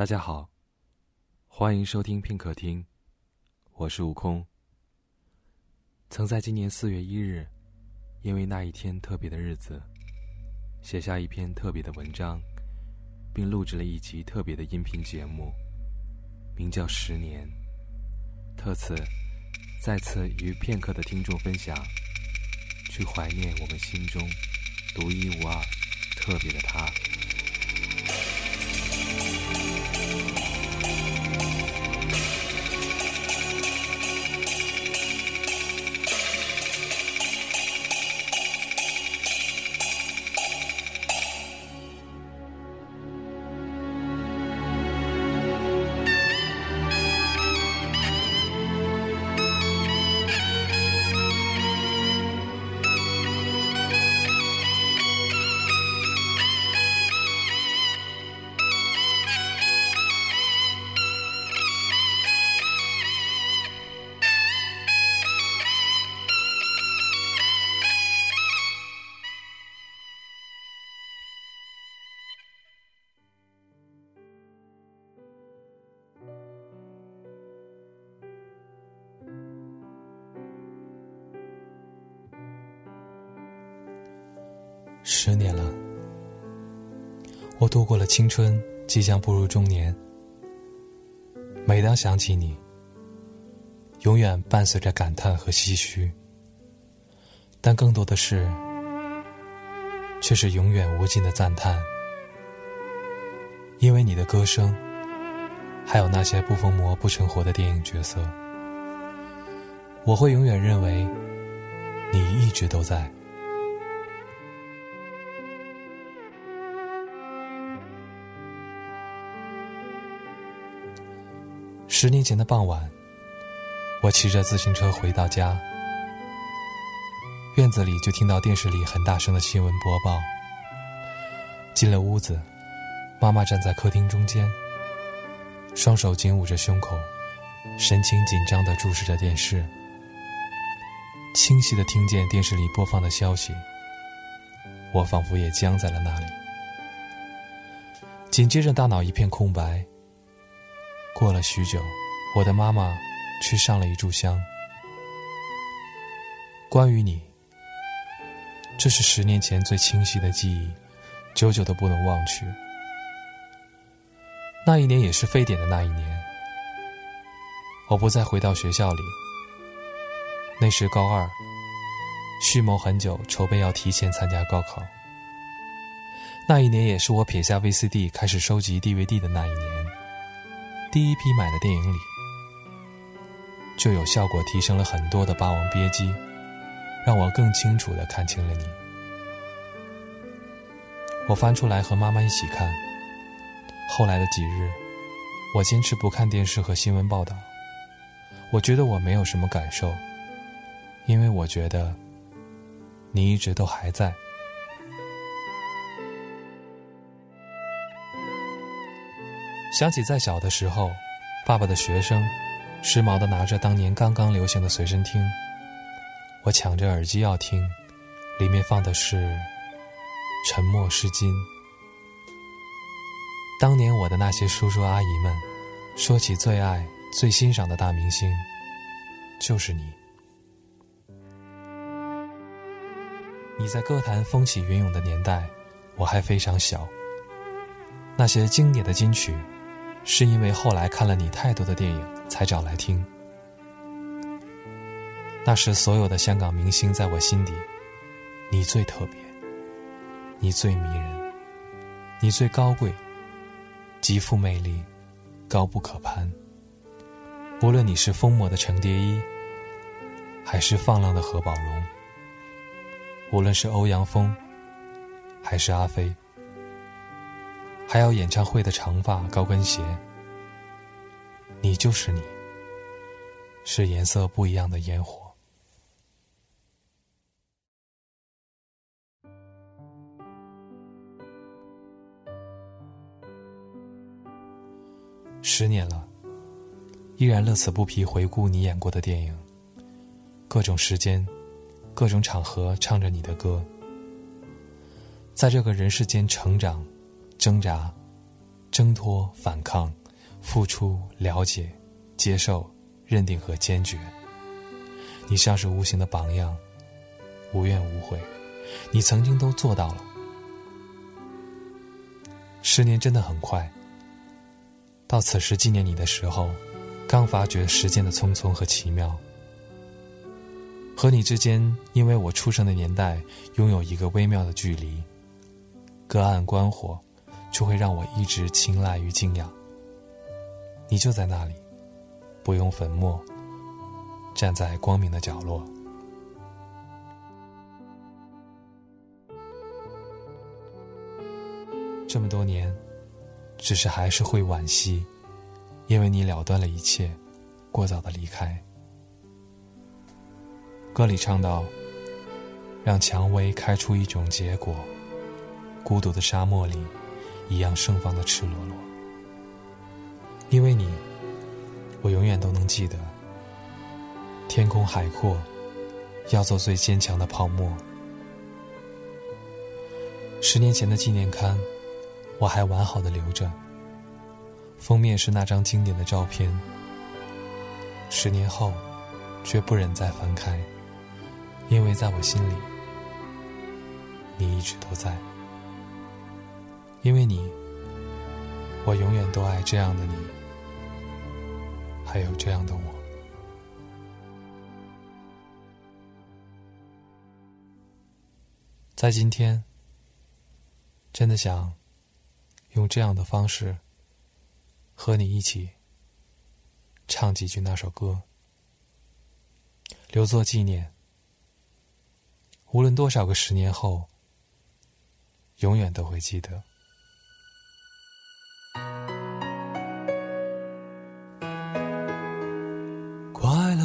大家好，欢迎收听片刻听，我是悟空。曾在今年四月一日，因为那一天特别的日子，写下一篇特别的文章，并录制了一集特别的音频节目，名叫《十年》。特此，再次与片刻的听众分享，去怀念我们心中独一无二、特别的他。十年了，我度过了青春，即将步入中年。每当想起你，永远伴随着感叹和唏嘘，但更多的是，却是永远无尽的赞叹。因为你的歌声，还有那些不疯魔不成活的电影角色，我会永远认为，你一直都在。十年前的傍晚，我骑着自行车回到家，院子里就听到电视里很大声的新闻播报。进了屋子，妈妈站在客厅中间，双手紧捂着胸口，神情紧张的注视着电视。清晰的听见电视里播放的消息，我仿佛也僵在了那里。紧接着，大脑一片空白。过了许久，我的妈妈去上了一炷香。关于你，这是十年前最清晰的记忆，久久都不能忘去。那一年也是非典的那一年，我不再回到学校里。那时高二，蓄谋很久，筹备要提前参加高考。那一年也是我撇下 VCD 开始收集 DVD 的那一年。第一批买的电影里，就有效果提升了很多的《霸王别姬》，让我更清楚的看清了你。我翻出来和妈妈一起看。后来的几日，我坚持不看电视和新闻报道。我觉得我没有什么感受，因为我觉得你一直都还在。想起在小的时候，爸爸的学生，时髦的拿着当年刚刚流行的随身听，我抢着耳机要听，里面放的是《沉默是金》。当年我的那些叔叔阿姨们，说起最爱、最欣赏的大明星，就是你。你在歌坛风起云涌的年代，我还非常小。那些经典的金曲。是因为后来看了你太多的电影，才找来听。那时所有的香港明星，在我心底，你最特别，你最迷人，你最高贵，极富魅力，高不可攀。无论你是疯魔的程蝶衣，还是放浪的何宝荣，无论是欧阳锋，还是阿飞。还有演唱会的长发高跟鞋，你就是你，是颜色不一样的烟火。十年了，依然乐此不疲回顾你演过的电影，各种时间，各种场合唱着你的歌，在这个人世间成长。挣扎，挣脱、反抗、付出、了解、接受、认定和坚决。你像是无形的榜样，无怨无悔，你曾经都做到了。十年真的很快，到此时纪念你的时候，刚发觉时间的匆匆和奇妙。和你之间，因为我出生的年代拥有一个微妙的距离，隔岸观火，就会让我一直青睐与敬仰。你就在那里，不用粉墨。站在光明的角落，这么多年，只是还是会惋惜，因为你了断了一切，过早的离开。歌里唱到：“让蔷薇开出一种结果，孤独的沙漠里，一样盛放的赤裸裸。”因为你，我永远都能记得。天空海阔，要做最坚强的泡沫。十年前的纪念刊，我还完好的留着。封面是那张经典的照片。十年后，却不忍再翻开，因为在我心里，你一直都在。因为你，我永远都爱这样的你，还有这样的我。在今天，真的想用这样的方式和你一起唱几句那首歌，留作纪念。无论多少个十年后，永远都会记得。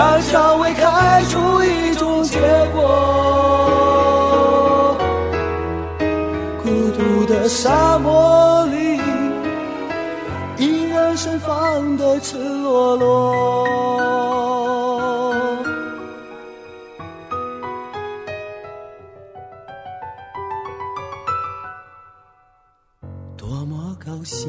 让蔷薇开出一种结果。孤独的沙漠里，依然盛放的赤裸裸。多么高兴！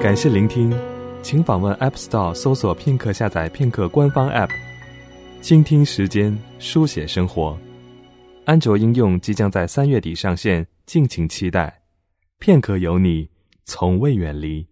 感谢聆听。请访问 App Store 搜索片刻，下载片刻官方 App，倾听时间，书写生活。安卓应用即将在三月底上线，敬请期待。片刻有你，从未远离。